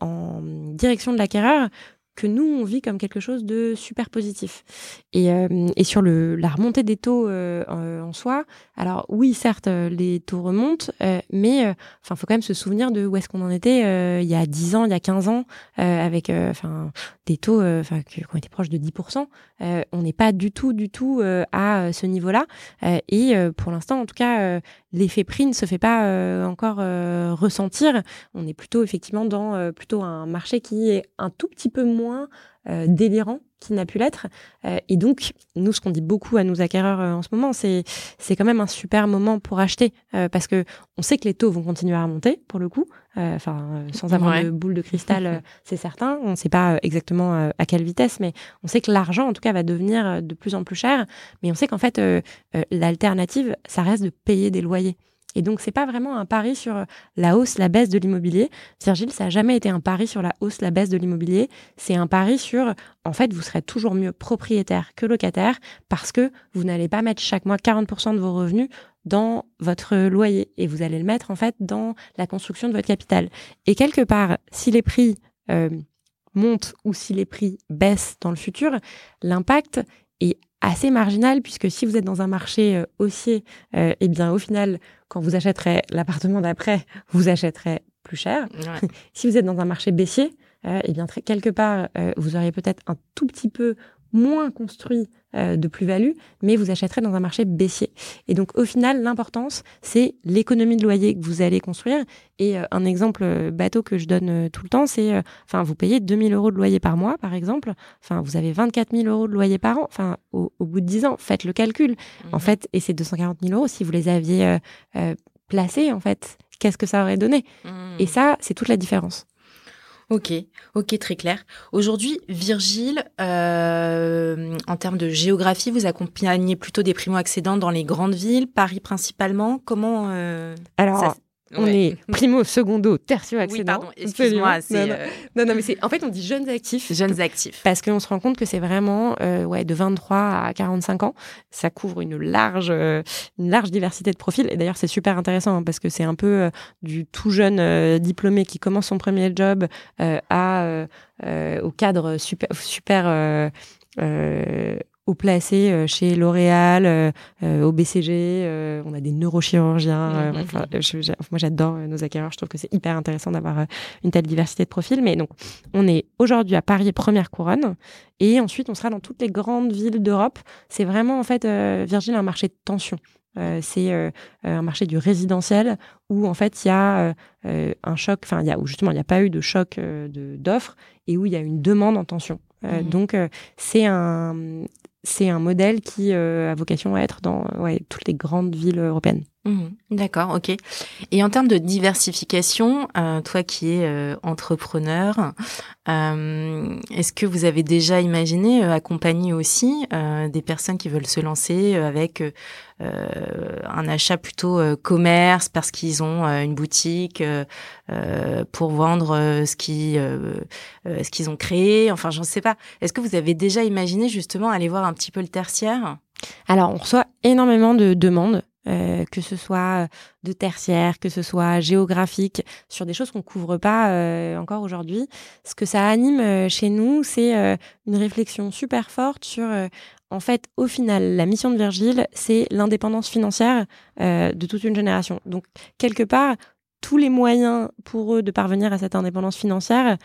en direction de l'acquéreur que nous, on vit comme quelque chose de super positif. Et, euh, et sur le, la remontée des taux euh, en soi, alors oui, certes, euh, les taux remontent, mais enfin, faut quand même se souvenir de où est-ce qu'on en était il y a 10 ans, il y a 15 ans, avec enfin des taux enfin qui ont été proches de 10%. on n'est pas du tout, du tout à ce niveau-là. et pour l'instant, en tout cas, l'effet prix ne se fait pas encore ressentir. On est plutôt effectivement dans plutôt un marché qui est un tout petit peu moins euh, délirant qu'il n'a pu l'être. Euh, et donc, nous, ce qu'on dit beaucoup à nos acquéreurs euh, en ce moment, c'est c'est quand même un super moment pour acheter parce que on sait que les taux vont continuer à remonter pour le coup. Enfin, sans avoir de boule de cristal, *laughs* c'est certain. On ne sait pas exactement à quelle vitesse, mais on sait que l'argent, en tout cas, va devenir de plus en plus cher. Mais on sait qu'en fait, l'alternative, ça reste de payer des loyers. Et donc, c'est pas vraiment un pari sur la hausse, la baisse de l'immobilier. Virgile, ça a jamais été un pari sur la hausse, la baisse de l'immobilier. C'est un pari sur, en fait, vous serez toujours mieux propriétaire que locataire parce que vous n'allez pas mettre chaque mois 40% de vos revenus dans votre loyer et vous allez le mettre, en fait, dans la construction de votre capital. Et quelque part, si les prix euh, montent ou si les prix baissent dans le futur, l'impact est assez marginal puisque si vous êtes dans un marché euh, haussier, euh, eh bien au final, quand vous achèterez l'appartement d'après, vous achèterez plus cher. *laughs* si vous êtes dans un marché baissier, euh, eh bien quelque part, vous auriez peut-être un tout petit peu moins construit euh, de plus-value, mais vous achèterez dans un marché baissier. Et donc au final, l'importance, c'est l'économie de loyer que vous allez construire. Et euh, un exemple euh, bateau que je donne tout le temps, c'est, enfin, vous payez 2000 euros de loyer par mois, par exemple. Enfin, vous avez 24 000 euros de loyer par an. Enfin, au, bout de 10 ans, faites le calcul. En mhm. fait, et ces 240 000 euros, si vous les aviez placés, en fait, qu'est-ce que ça aurait donné? Mhm. Et ça, c'est toute la différence. Ok, ok, très clair. Aujourd'hui, Virgile, euh, en termes de géographie, vous accompagnez plutôt des primo-accédants dans les grandes villes, Paris principalement. Comment euh, Alors, on est primo, secondo, tertio accédant. Oui, pardon, excuse-moi. Euh, non, non, mais c'est en fait on dit jeunes actifs. Jeunes actifs. Parce qu'on se rend compte que c'est vraiment euh, ouais de 23 à 45 ans. Ça couvre une large euh, une large diversité de profils. Et d'ailleurs c'est super intéressant hein, parce que c'est un peu du tout jeune diplômé qui commence son premier job à au cadre super super placé euh, chez L'Oréal, euh, euh, au BCG, on a des neurochirurgiens. Mm, mm, mm. moi, j'adore nos acquéreurs. Je trouve que c'est hyper intéressant d'avoir une telle diversité de profils. Mais donc, on est aujourd'hui à Paris première couronne, et ensuite on sera dans toutes les grandes villes d'Europe. C'est vraiment en fait, Virgile, un marché de tension. c'est un marché du résidentiel où en fait il y a un choc, enfin il y a où justement il n'y a pas eu de choc d'offres et où il y a une demande en tension. Donc c'est un c'est un modèle qui euh, a vocation à être dans toutes les grandes villes européennes. Mmh. D'accord, ok. Et en termes de diversification, euh, toi qui es euh, entrepreneur, euh, est-ce que vous avez déjà imaginé accompagner aussi des personnes qui veulent se lancer avec un achat plutôt commerce parce qu'ils ont une boutique pour vendre ce qui ce qu'ils ont créé? Enfin, j'en sais pas. Est-ce que vous avez déjà imaginé justement aller voir un petit peu le tertiaire? Alors, on reçoit énormément de demandes euh, que ce soit de tertiaire, que ce soit géographique, sur des choses qu'on couvre pas euh, encore aujourd'hui. Ce que ça anime euh, chez nous, c'est une réflexion super forte sur, en fait, au final, la mission de Virgile, c'est l'indépendance financière de toute une génération. Donc, quelque part, tous les moyens pour eux de parvenir à cette indépendance financière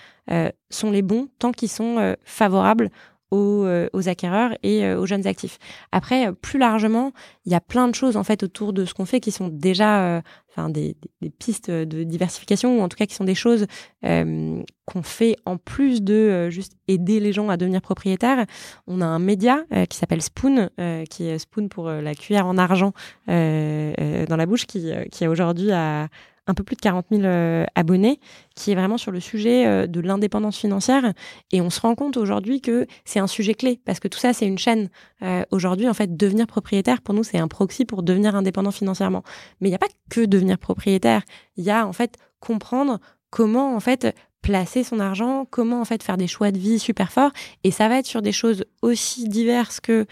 sont les bons tant qu'ils sont favorables aux, aux acquéreurs et aux jeunes actifs. Après, plus largement, il y a plein de choses en fait autour de ce qu'on fait qui sont déjà enfin des, des, pistes de diversification ou en tout cas qui sont des choses euh, qu'on fait en plus de euh, juste aider les gens à devenir propriétaires. On a un média euh, qui s'appelle Spoon, qui est Spoon pour la cuillère en argent dans la bouche, qui, qui a aujourd'hui à un peu plus de 40 000 euh, abonnés, qui est vraiment sur le sujet euh, de l'indépendance financière. Et on se rend compte aujourd'hui que c'est un sujet clé, parce que tout ça, c'est une chaîne. Euh, aujourd'hui, en fait, devenir propriétaire, pour nous, c'est un proxy pour devenir indépendant financièrement. Mais il n'y a pas que devenir propriétaire. Il y a, en fait, comprendre comment, en fait, placer son argent, comment en fait faire des choix de vie super forts. Et ça va être sur des choses aussi diverses que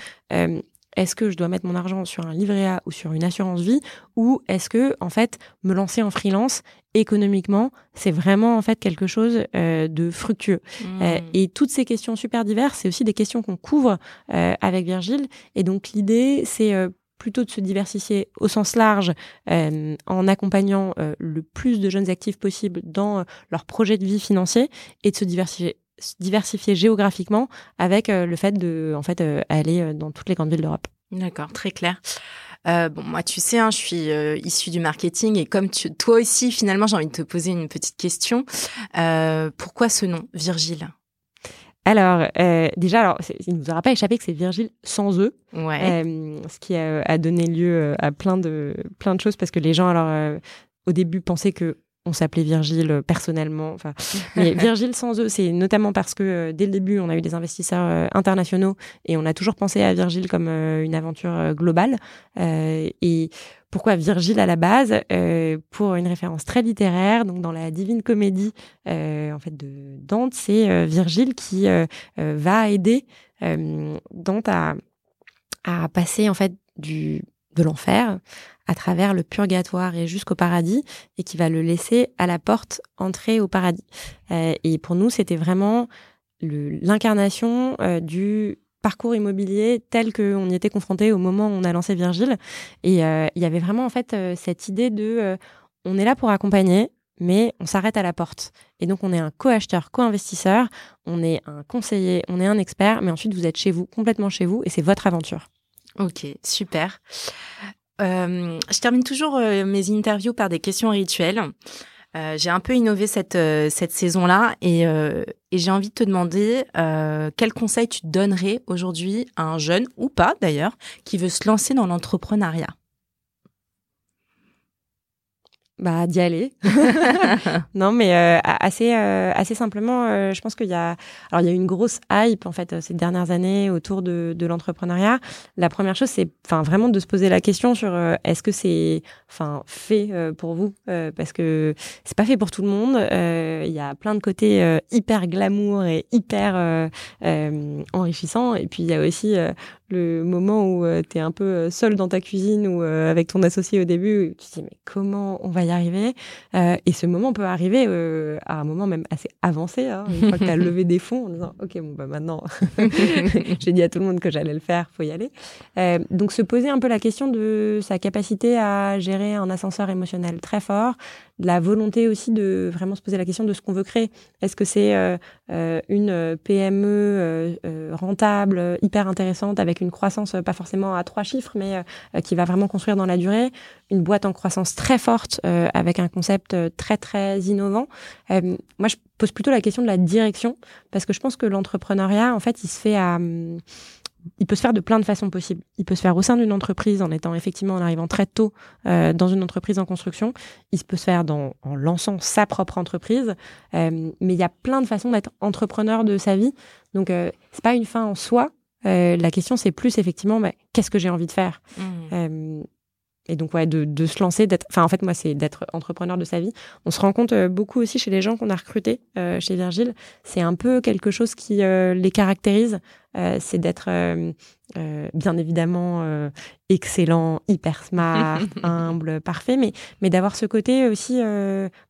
est-ce que je dois mettre mon argent sur un livret A ou sur une assurance vie ou est-ce que en fait me lancer en freelance économiquement c'est vraiment en fait quelque chose euh, de fructueux mmh. euh, et toutes ces questions super diverses c'est aussi des questions qu'on couvre euh, avec Virgile et donc l'idée c'est plutôt de se diversifier au sens large en accompagnant le plus de jeunes actifs possible dans leur projet de vie financier et de se diversifier diversifier géographiquement avec euh, le fait de en fait euh, aller euh, dans toutes les grandes villes d'Europe. D'accord, très clair. Euh, bon, moi, tu sais, hein, je suis euh, issue du marketing et comme tu, toi aussi, finalement, j'ai envie de te poser une petite question. Euh, pourquoi ce nom, Virgile? Alors, déjà, alors, il nous aura pas échappé que c'est Virgile sans eux, ouais. ce qui a, a, donné lieu à plein de plein de choses parce que les gens, alors, au début, pensaient que on s'appelait Virgile euh, personnellement. Enfin, *laughs* mais Virgile sans eux, c'est notamment parce que euh, dès le début, on a eu des investisseurs euh, internationaux et on a toujours pensé à Virgile comme une aventure globale. et pourquoi Virgile à la base? Pour une référence très littéraire, donc dans la Divine Comédie en fait de Dante, c'est Virgile qui va aider Dante à, à passer en fait du de l'enfer à travers le purgatoire et jusqu'au paradis et qui va le laisser à la porte entrer au paradis. Euh, et pour nous, c'était vraiment l'incarnation euh, du parcours immobilier tel qu'on y était confronté au moment où on a lancé Virgile. Et euh, il y avait vraiment en fait cette idée de on est là pour accompagner, mais on s'arrête à la porte. Et donc on est un co-acheteur, co-investisseur, on est un conseiller, on est un expert, mais ensuite vous êtes chez vous, complètement chez vous, et c'est votre aventure. Ok, super. Euh, je termine toujours euh, mes interviews par des questions rituelles. Euh, j'ai un peu innové cette, saison-là et, et j'ai envie de te demander quel conseil tu donnerais aujourd'hui à un jeune, ou pas d'ailleurs, qui veut se lancer dans l'entrepreneuriat? Bah d'y aller. *laughs* Non mais euh, assez euh, assez simplement euh, je pense qu'il y a alors il y a une grosse hype en fait ces dernières années autour de, de l'entrepreneuriat. La première chose c'est enfin vraiment de se poser la question sur est-ce que c'est enfin fait pour vous parce que c'est pas fait pour tout le monde. Il y a plein de côtés hyper glamour et hyper enrichissant et puis il y a aussi le moment où euh, tu es un peu euh, seul dans ta cuisine ou euh, avec ton associé au début, tu te dis mais comment on va y arriver? Et ce moment peut arriver à un moment même assez avancé, hein, une fois que tu as *laughs* levé des fonds en disant ok bon bah maintenant *laughs* *laughs* j'ai dit à tout le monde que j'allais le faire, faut y aller. donc se poser un peu la question de sa capacité à gérer un ascenseur émotionnel très fort, la volonté aussi de vraiment se poser la question de ce qu'on veut créer. Est-ce que c'est euh, euh, une PME euh, rentable, hyper intéressante, avec une croissance pas forcément à trois chiffres, mais qui va vraiment construire dans la durée, une boîte en croissance très forte, avec un concept très très innovant. moi, je pose plutôt la question de la direction, parce que je pense que l'entrepreneuriat, en fait, il se fait à il peut se faire de plein de façons possibles. Il peut se faire au sein d'une entreprise en étant effectivement en arrivant très tôt euh, dans une entreprise en construction. Il peut se faire en lançant sa propre entreprise. Euh, mais il y a plein de façons d'être entrepreneur de sa vie. Donc euh, c'est pas une fin en soi. Euh, la question c'est plus effectivement bah, qu'est-ce que j'ai envie de faire. Mmh. Euh, et donc ouais de, de se lancer d'être enfin en fait moi c'est d'être entrepreneur de sa vie on se rend compte euh, beaucoup aussi chez les gens qu'on a recrutés chez Virgile c'est un peu quelque chose qui les caractérise c'est d'être bien évidemment excellent hyper smart *laughs* humble parfait mais mais d'avoir ce côté aussi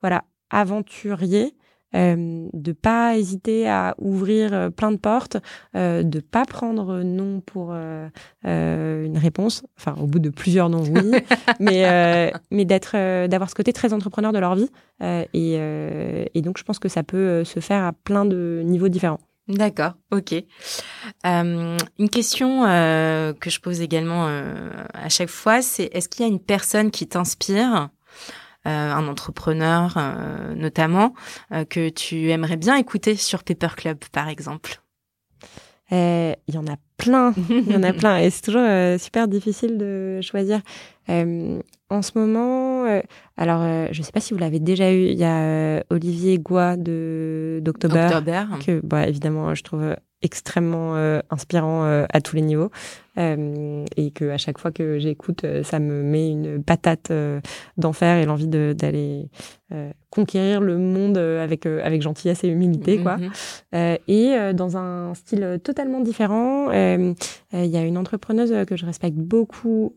voilà aventurier euh, de pas hésiter à ouvrir euh, plein de portes, euh, de pas prendre non pour euh, euh, une réponse, enfin au bout de plusieurs non oui, *laughs* mais mais d'être d'avoir ce côté très entrepreneur de leur vie et, et donc je pense que ça peut se faire à plein de niveaux différents. D'accord, ok. Euh, une question euh, que je pose également euh, à chaque fois, c'est est-ce qu'il y a une personne qui t'inspire, un entrepreneur notamment, que tu aimerais bien écouter sur Paper Club, par exemple. Il y en a plein, il y en a *laughs* plein, et c'est toujours super difficile de choisir. en ce moment, alors je ne sais pas si vous l'avez déjà eu, il y a Olivier Goua de d'October, que bah, évidemment je trouve extrêmement euh, inspirant euh, à tous les niveaux. Euh, et que à chaque fois que j'écoute ça me met une patate d'enfer et l'envie d'aller conquérir le monde avec avec gentillesse et humilité quoi. Mm-hmm. et dans un style totalement différent il y a une entrepreneuse que je respecte beaucoup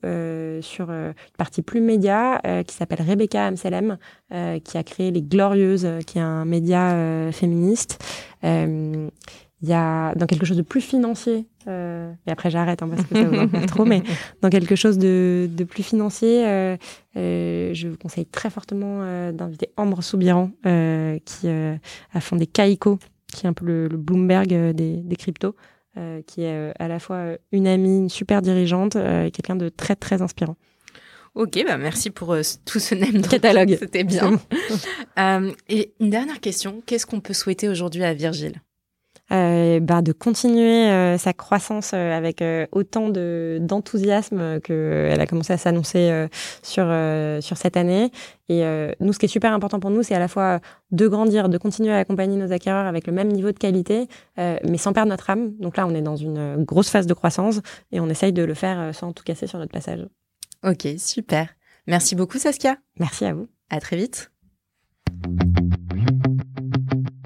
sur une partie plus média qui s'appelle Rebecca Amselem qui a créé les Glorieuses qui est un média féministe il y a dans quelque chose de plus financier, euh, et après j'arrête hein, parce que ça vous en trop, mais *laughs* dans quelque chose de, de plus financier, euh, euh, je vous conseille très fortement euh, d'inviter Ambre Soubiran, euh, qui euh, a fondé Kaiko, qui est un peu le, le Bloomberg des, des cryptos, qui est à la fois une amie, une super dirigeante, et quelqu'un de très très inspirant. Ok, bah merci pour tout ce name catalogue. C'était bien. et une dernière question, qu'est-ce qu'on peut souhaiter aujourd'hui à Virgile? euh, bah, de continuer euh, sa croissance euh, avec autant de d'enthousiasme qu'elle a commencé à s'annoncer sur sur cette année. Et nous, ce qui est super important pour nous, c'est à la fois de grandir, de continuer à accompagner nos acquéreurs avec le même niveau de qualité, mais sans perdre notre âme. Donc là, on est dans une grosse phase de croissance et on essaye de le faire sans tout casser sur notre passage. Ok, super. Merci beaucoup, Saskia. Merci à vous. À très vite.